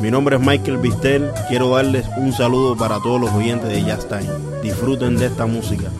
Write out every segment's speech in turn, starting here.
Mi nombre es Michael Bistel. Quiero darles un saludo para todos los oyentes de Jazz Time. Disfruten de esta música.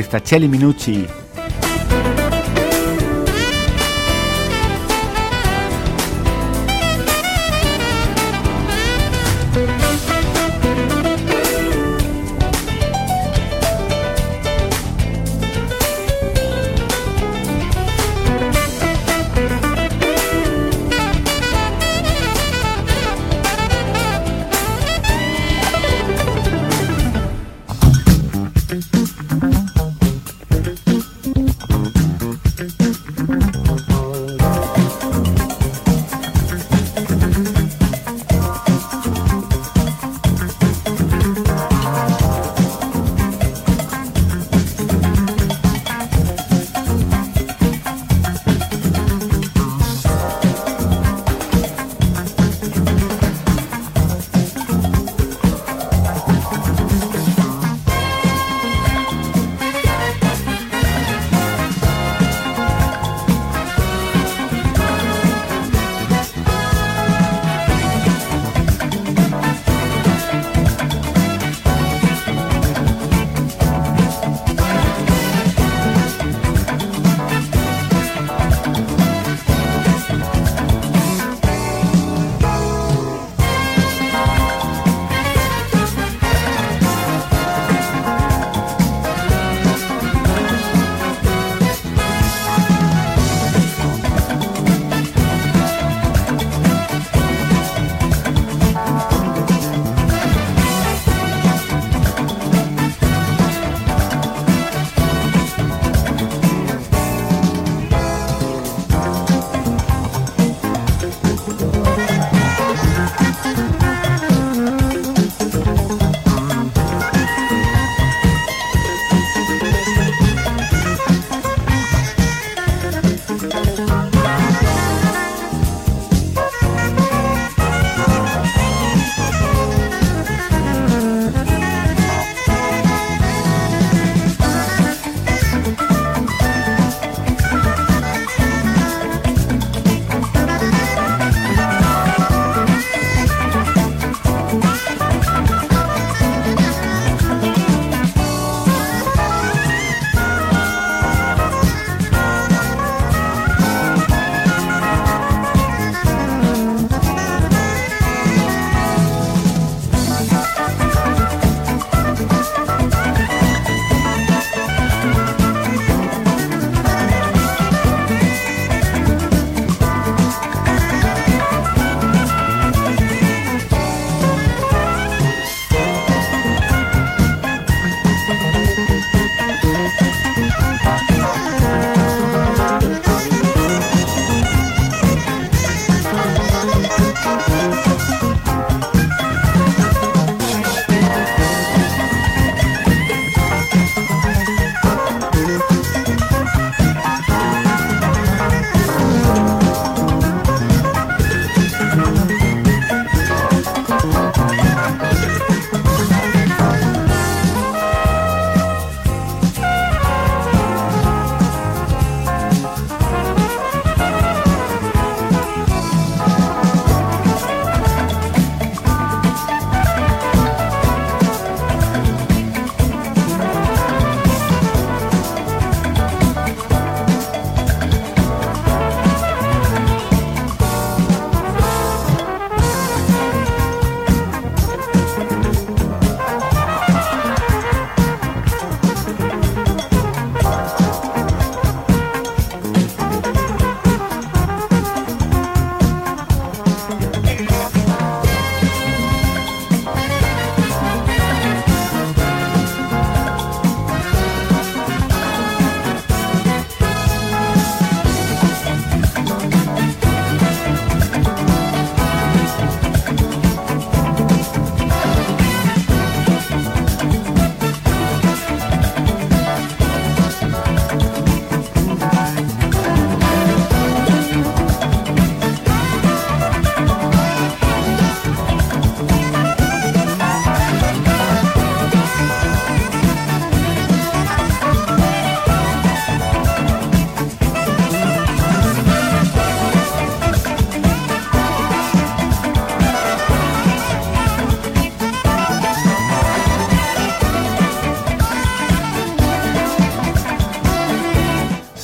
Guitarrista Chelly Minucci.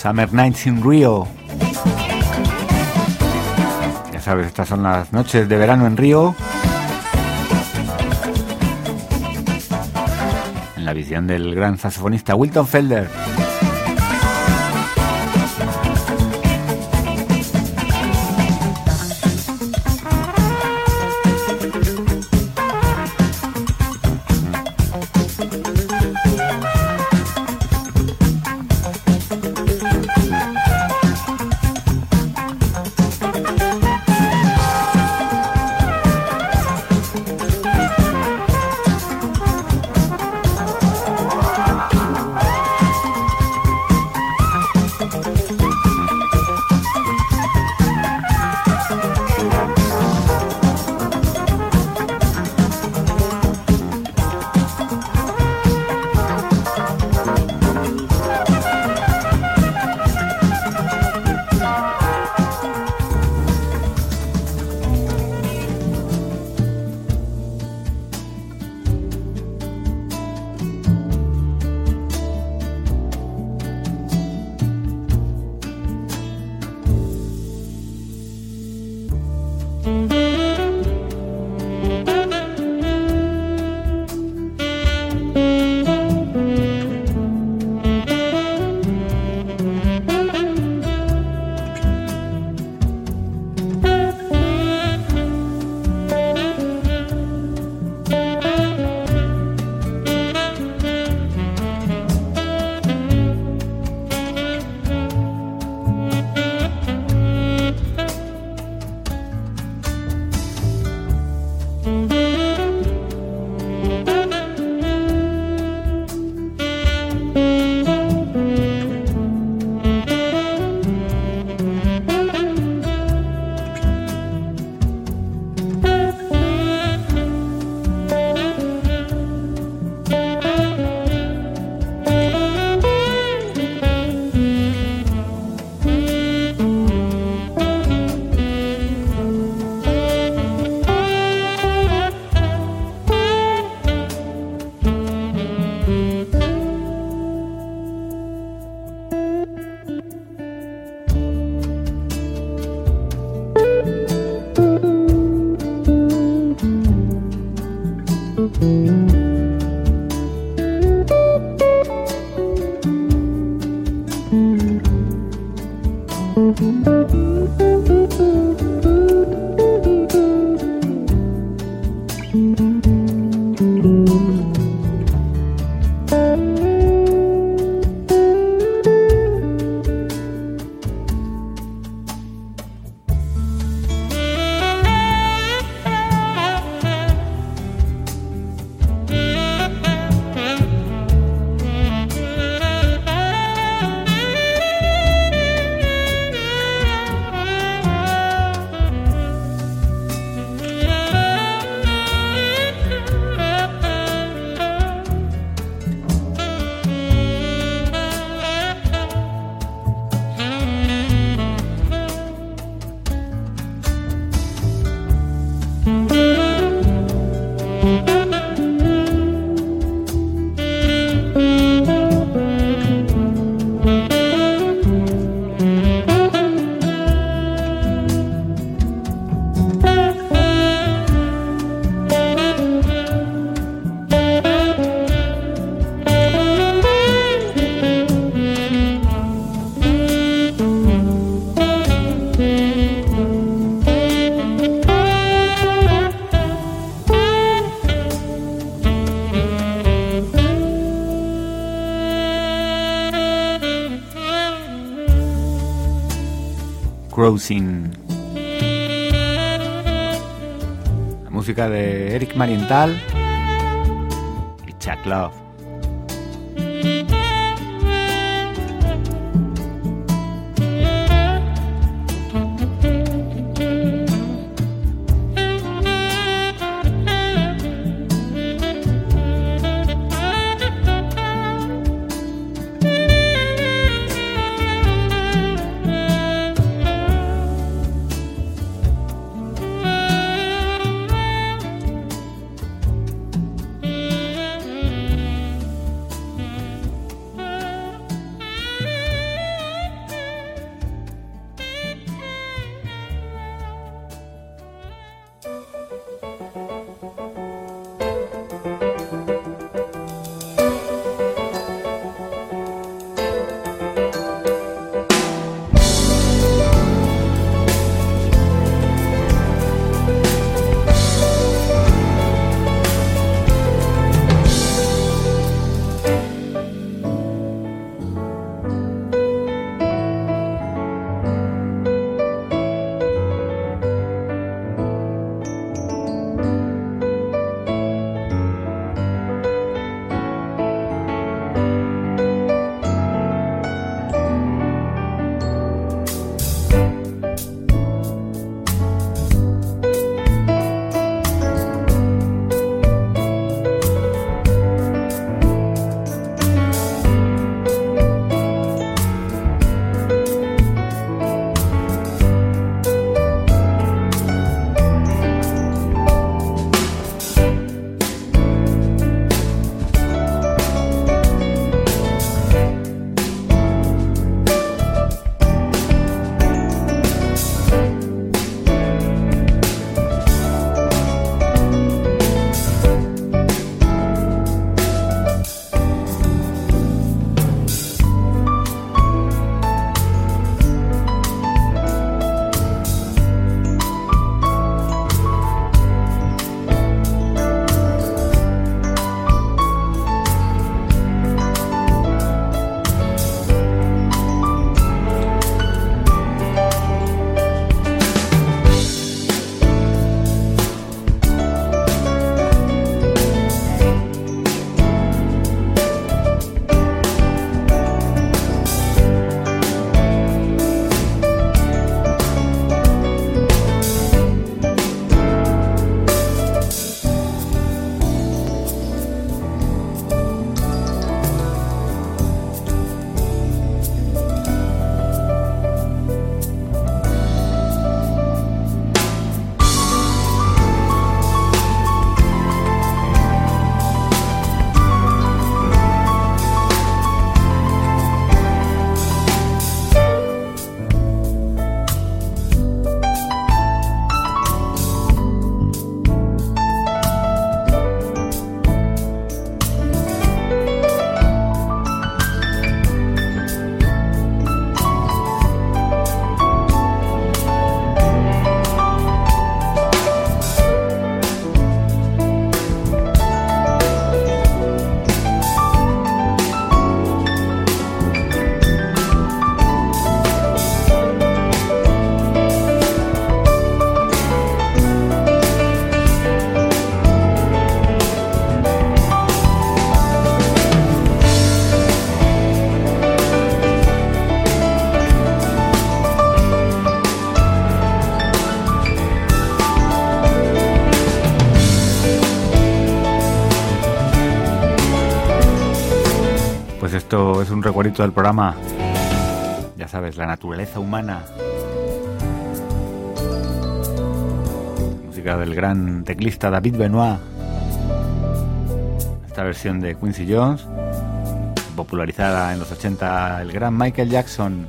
Summer Nights in Rio. Ya sabes, estas son las noches de verano en Río. En la visión del gran saxofonista Wilton Felder. La música de Eric Marienthal y Chuck Love. Esto es un recuerdito del programa. Ya sabes, la naturaleza humana. Música del gran teclista David Benoit. Esta versión de Quincy Jones, popularizada en los 80 el gran Michael Jackson.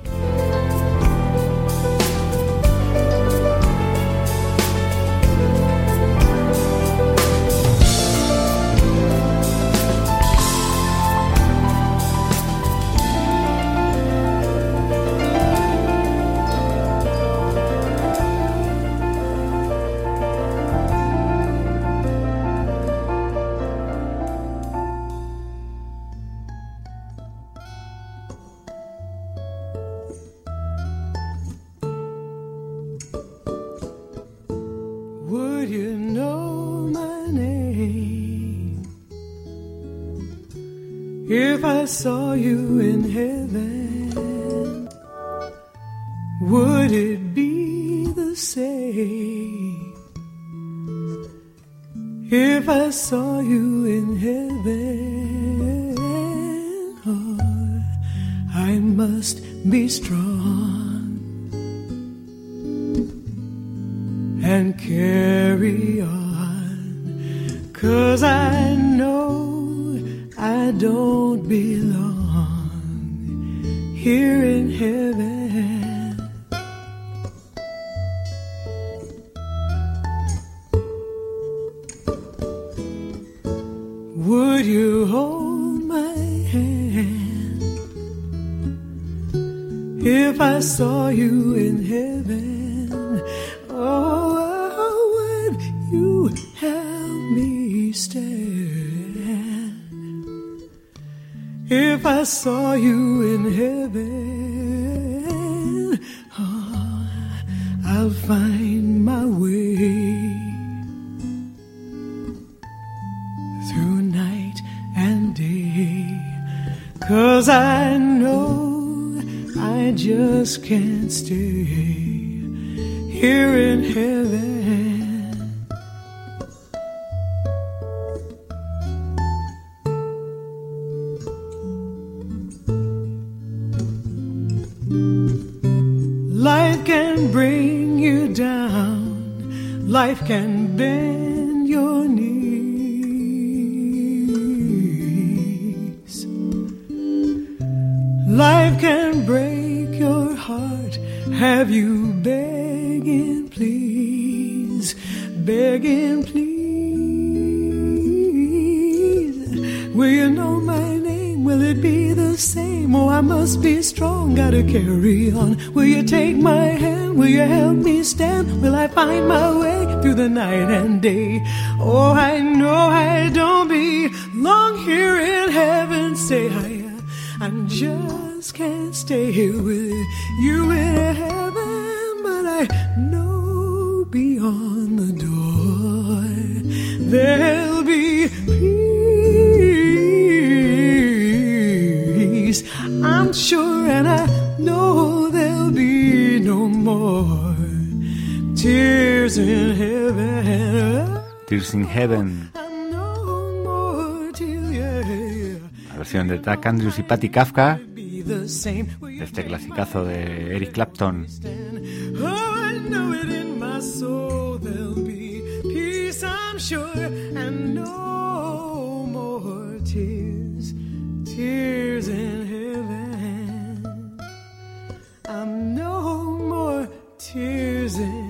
If I saw you in heaven, oh, I'll find my way through night and day. Cause I know I just can't stay here in heaven. Life can bend day? Oh, heaven. La versión de Tack Andrews y Patty Kafka este clasicazo de Eric Clapton. tears in heaven. I'm no more tears in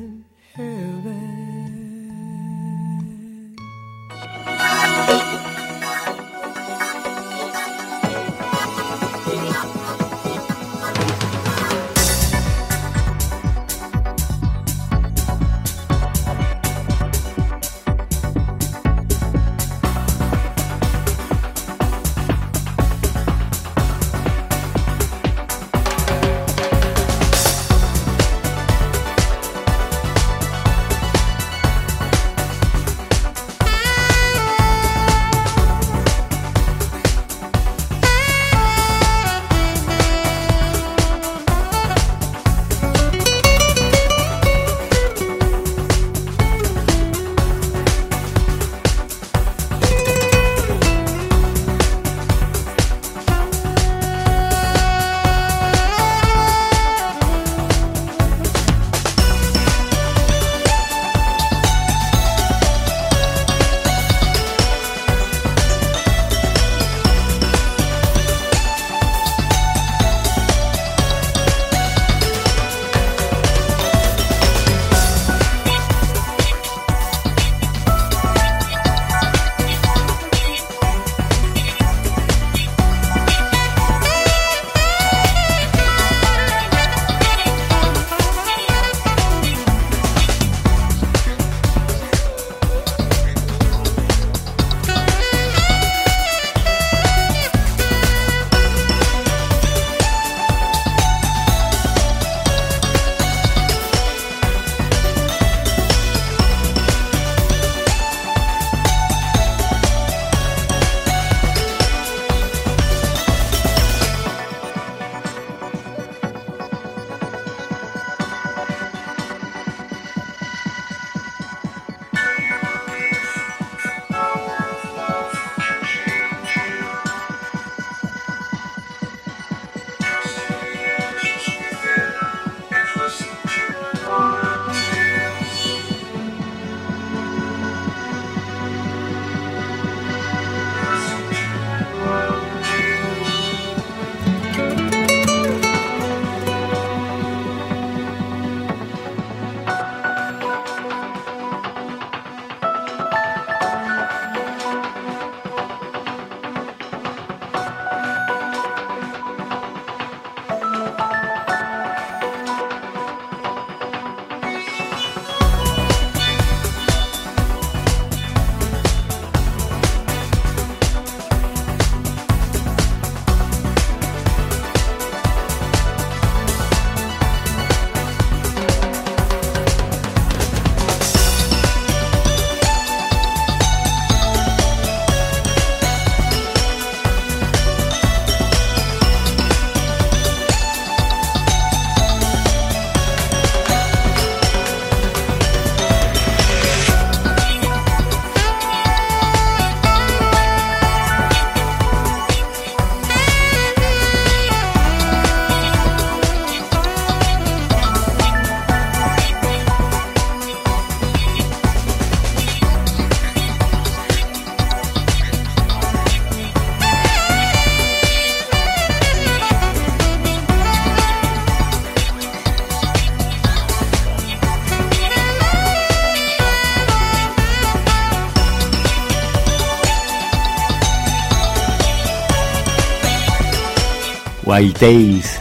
Wild Tales.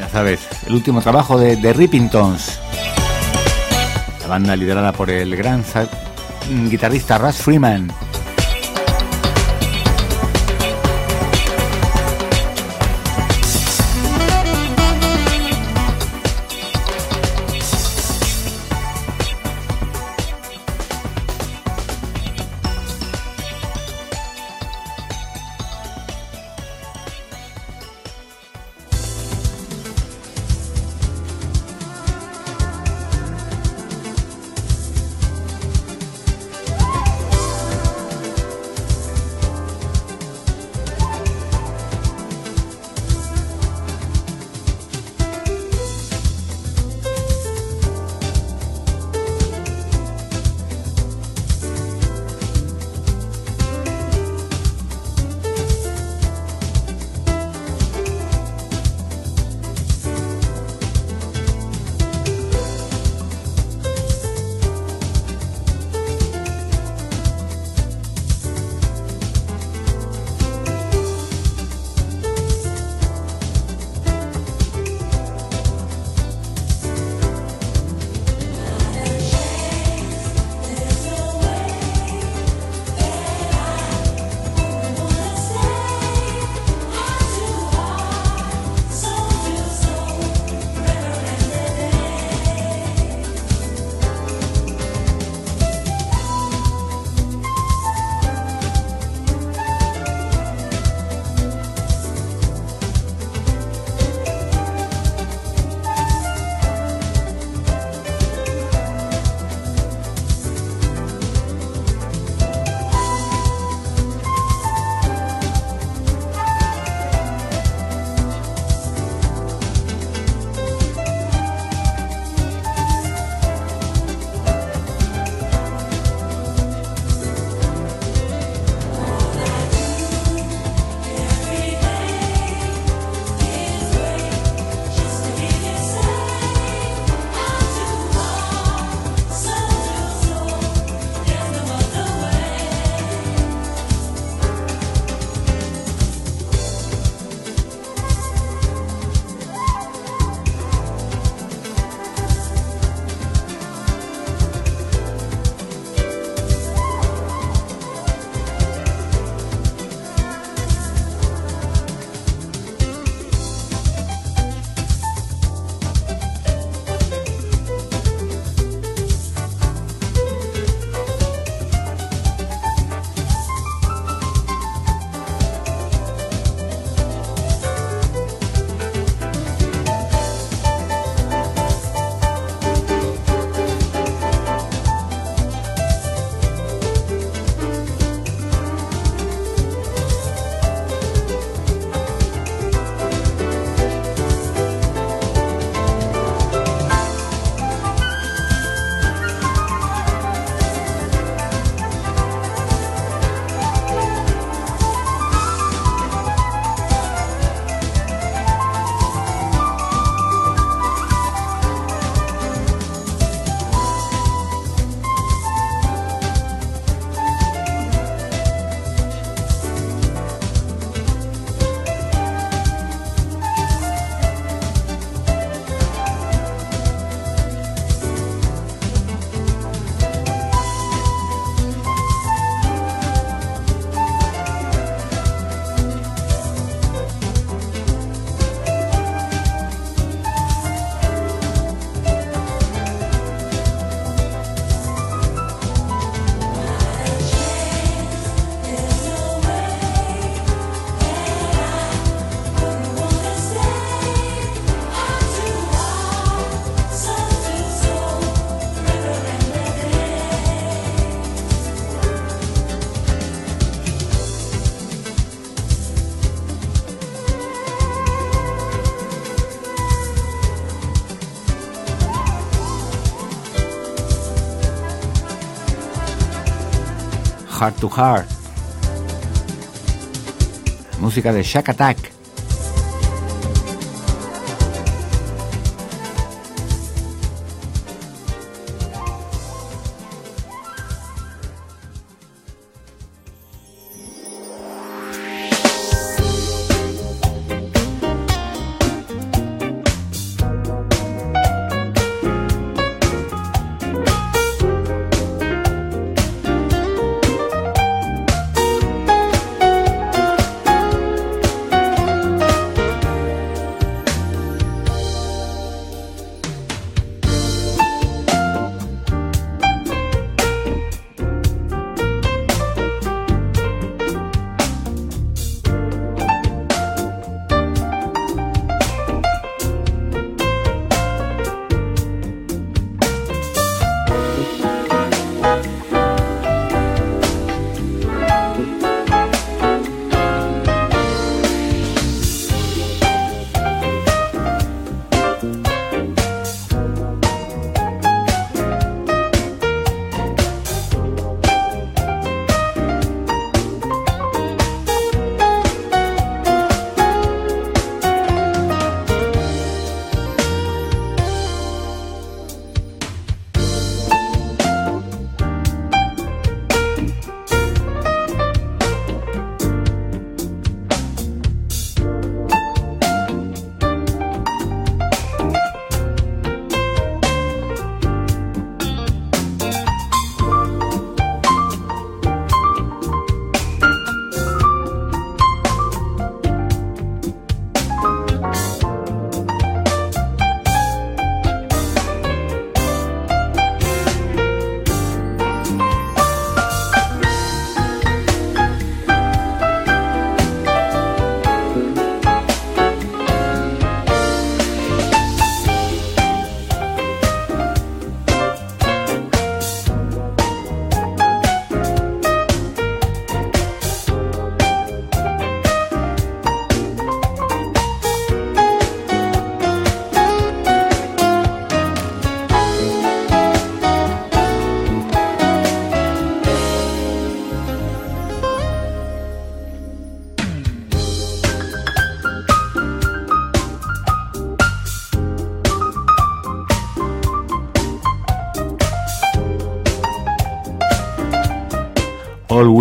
Ya sabes, el último trabajo de The Rippingtons. La banda liderada por el gran guitarrista Russ Freeman. Heart to Heart. Música de Shack Attack.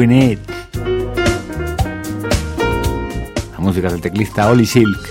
La música del teclista Ollie Silk.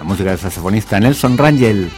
La música del saxofonista Nelson Rangel.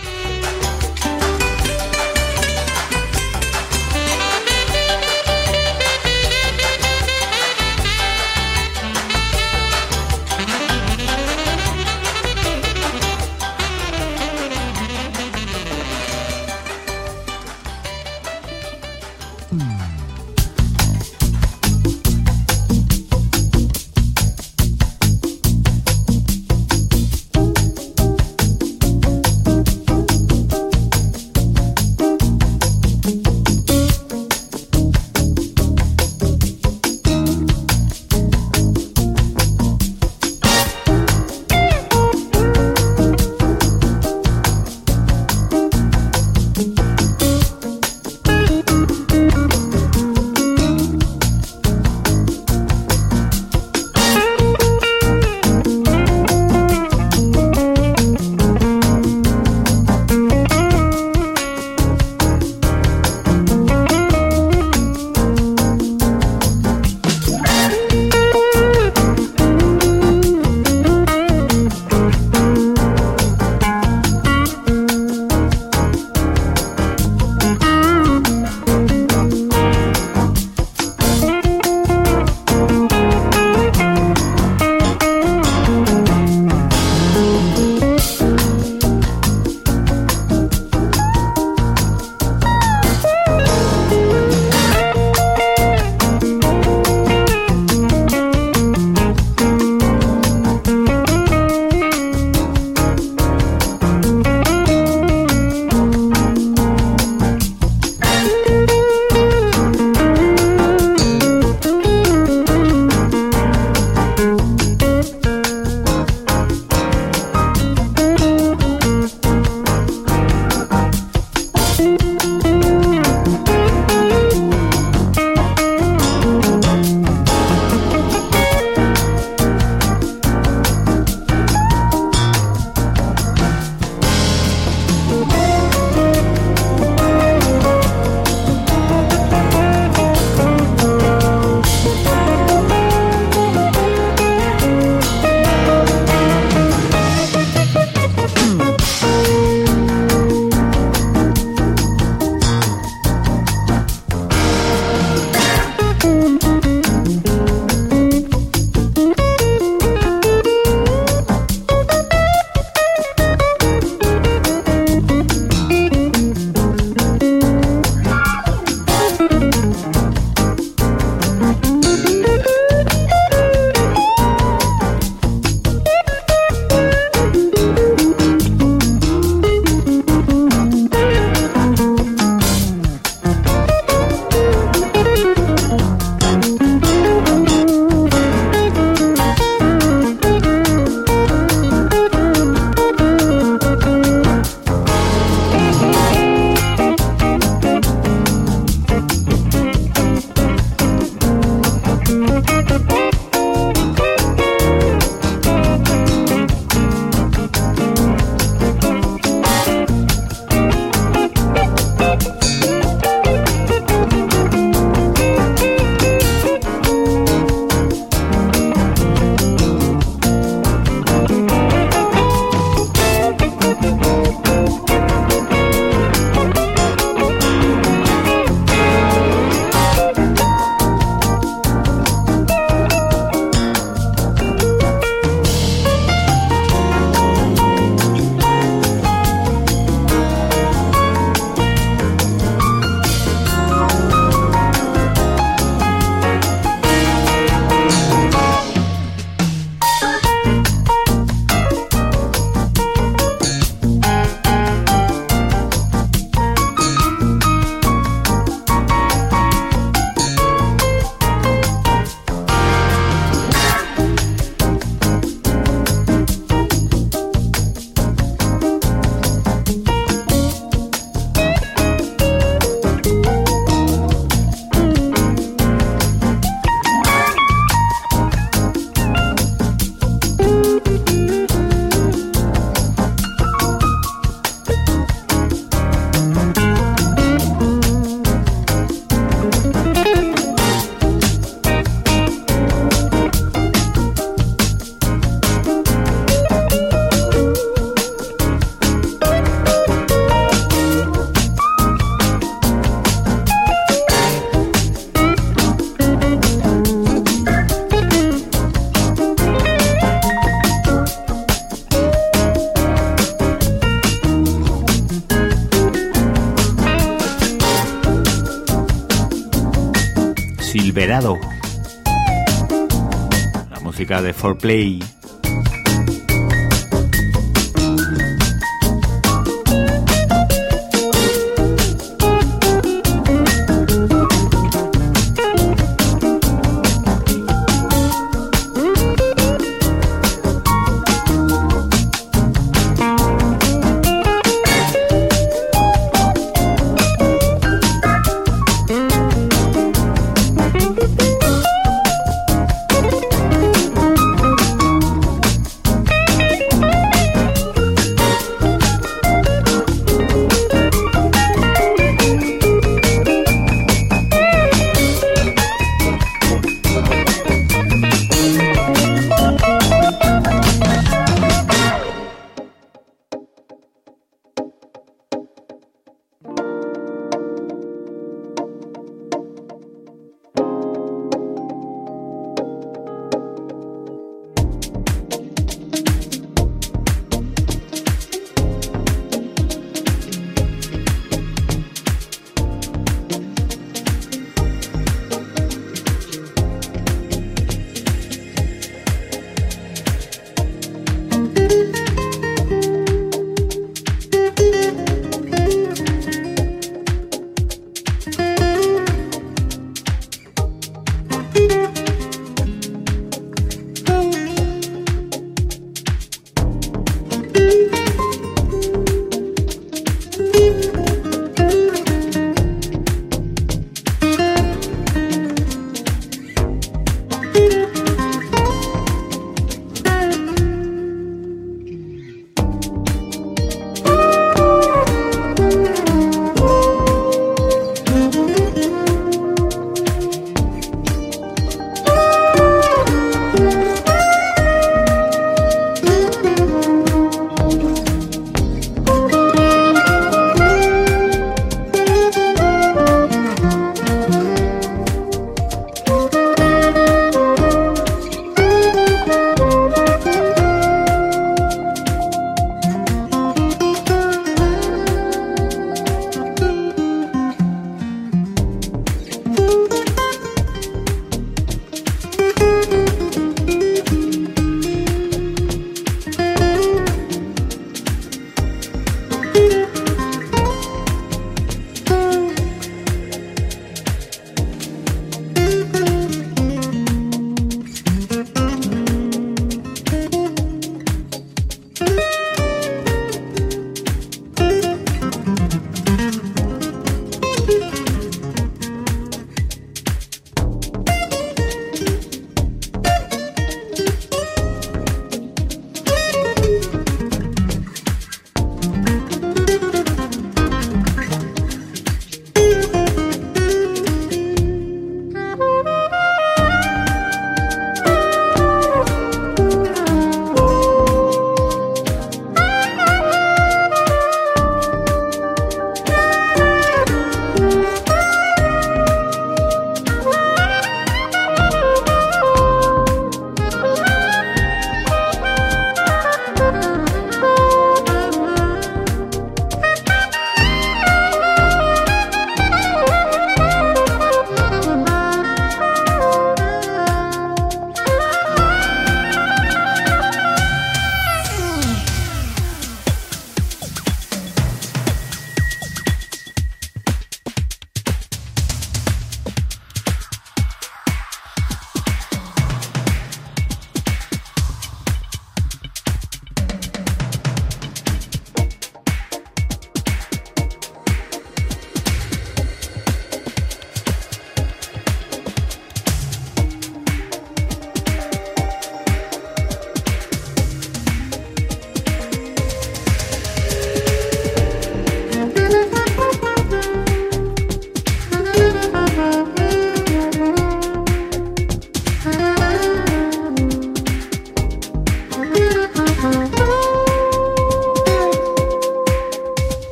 De 4Play.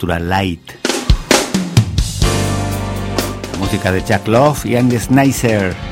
Natural Light. La música de Jack Love y Andy Snyder.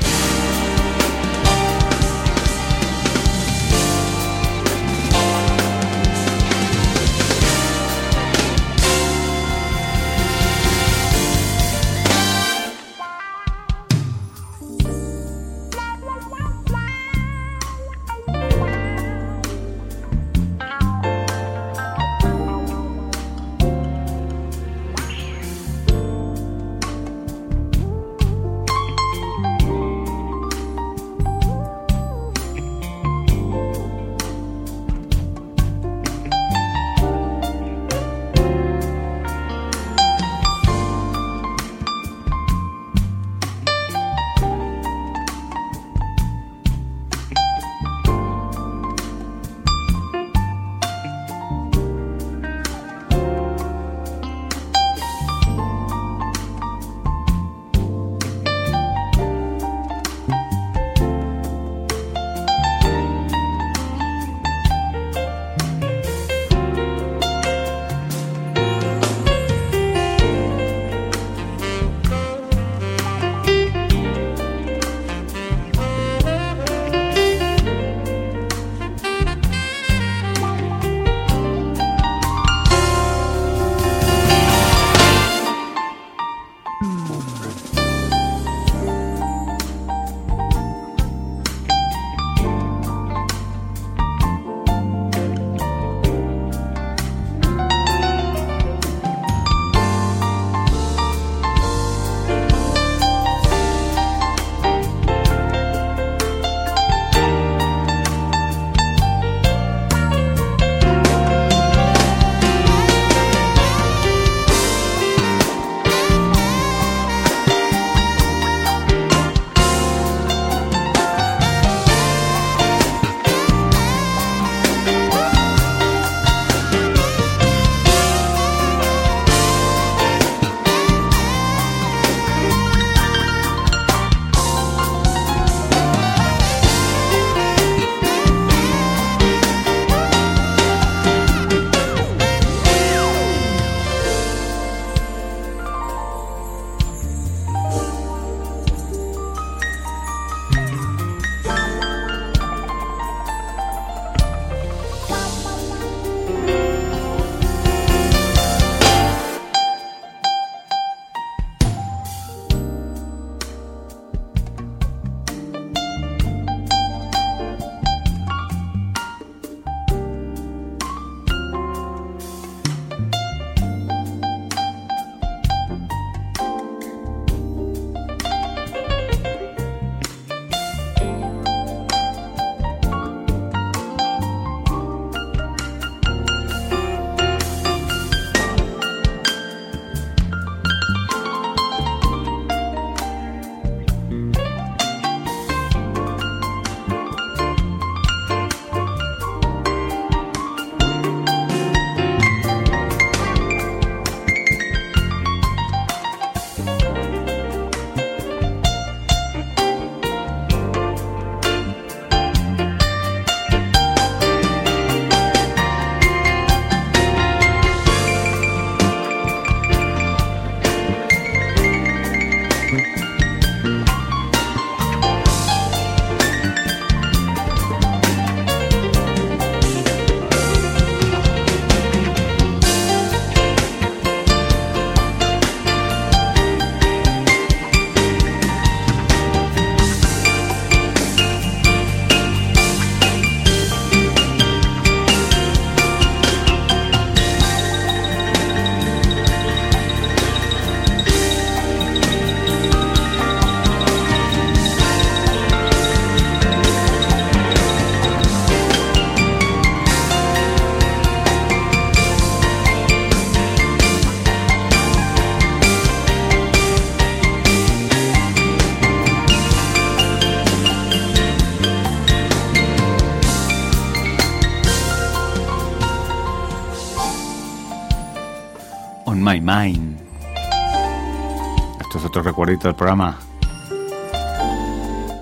Recuerdito del programa.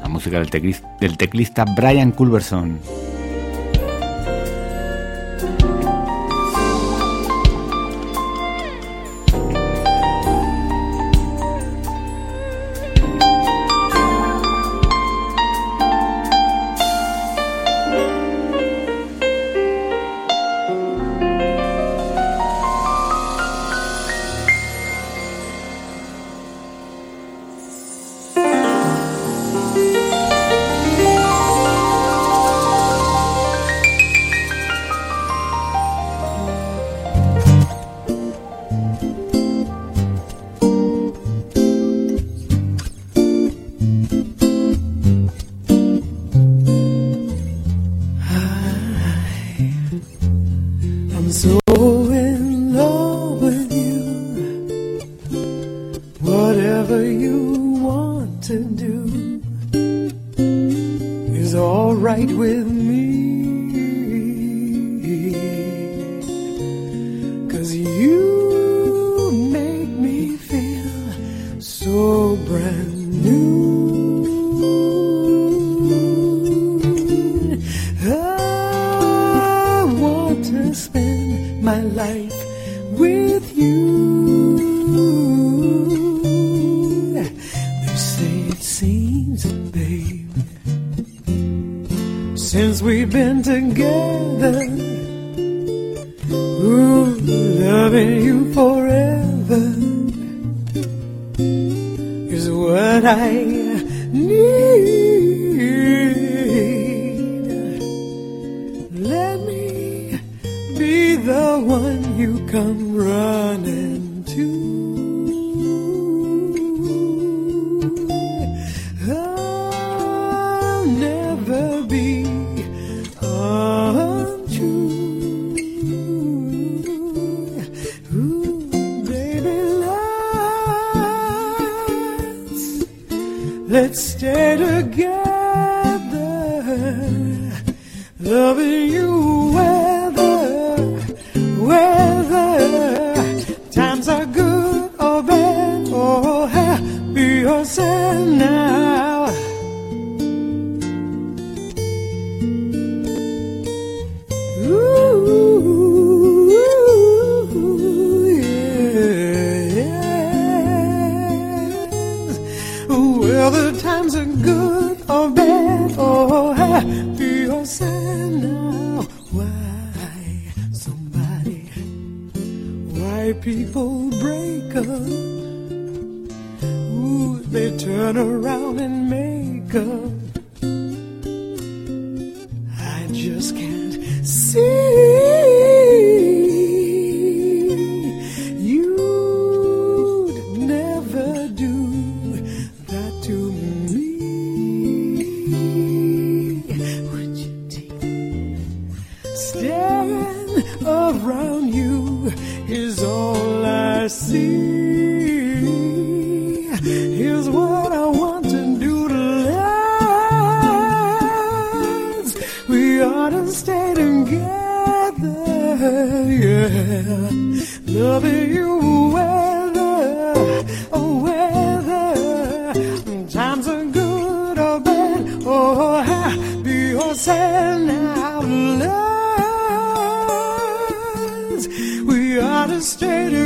La música del, teclista, del teclista Brian Culberson. brand new. Oh, I want to spend my life with you. They say it seems, babe, since we've been together. Staring around you is all I see. Here's what I want to do to last. We ought to stay together, yeah. Loving you. stayed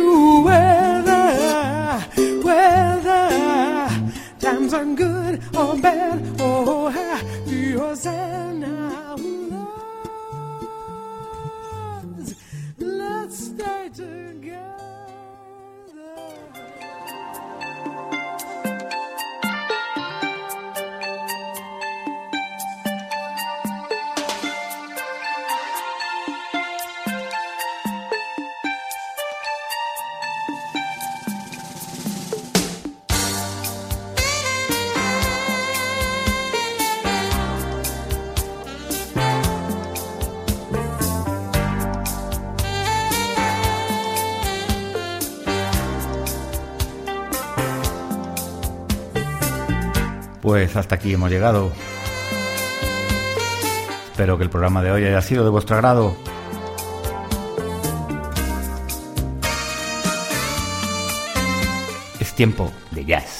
pues hasta aquí hemos llegado. Espero que el programa de hoy haya sido de vuestro agrado. Es tiempo de jazz.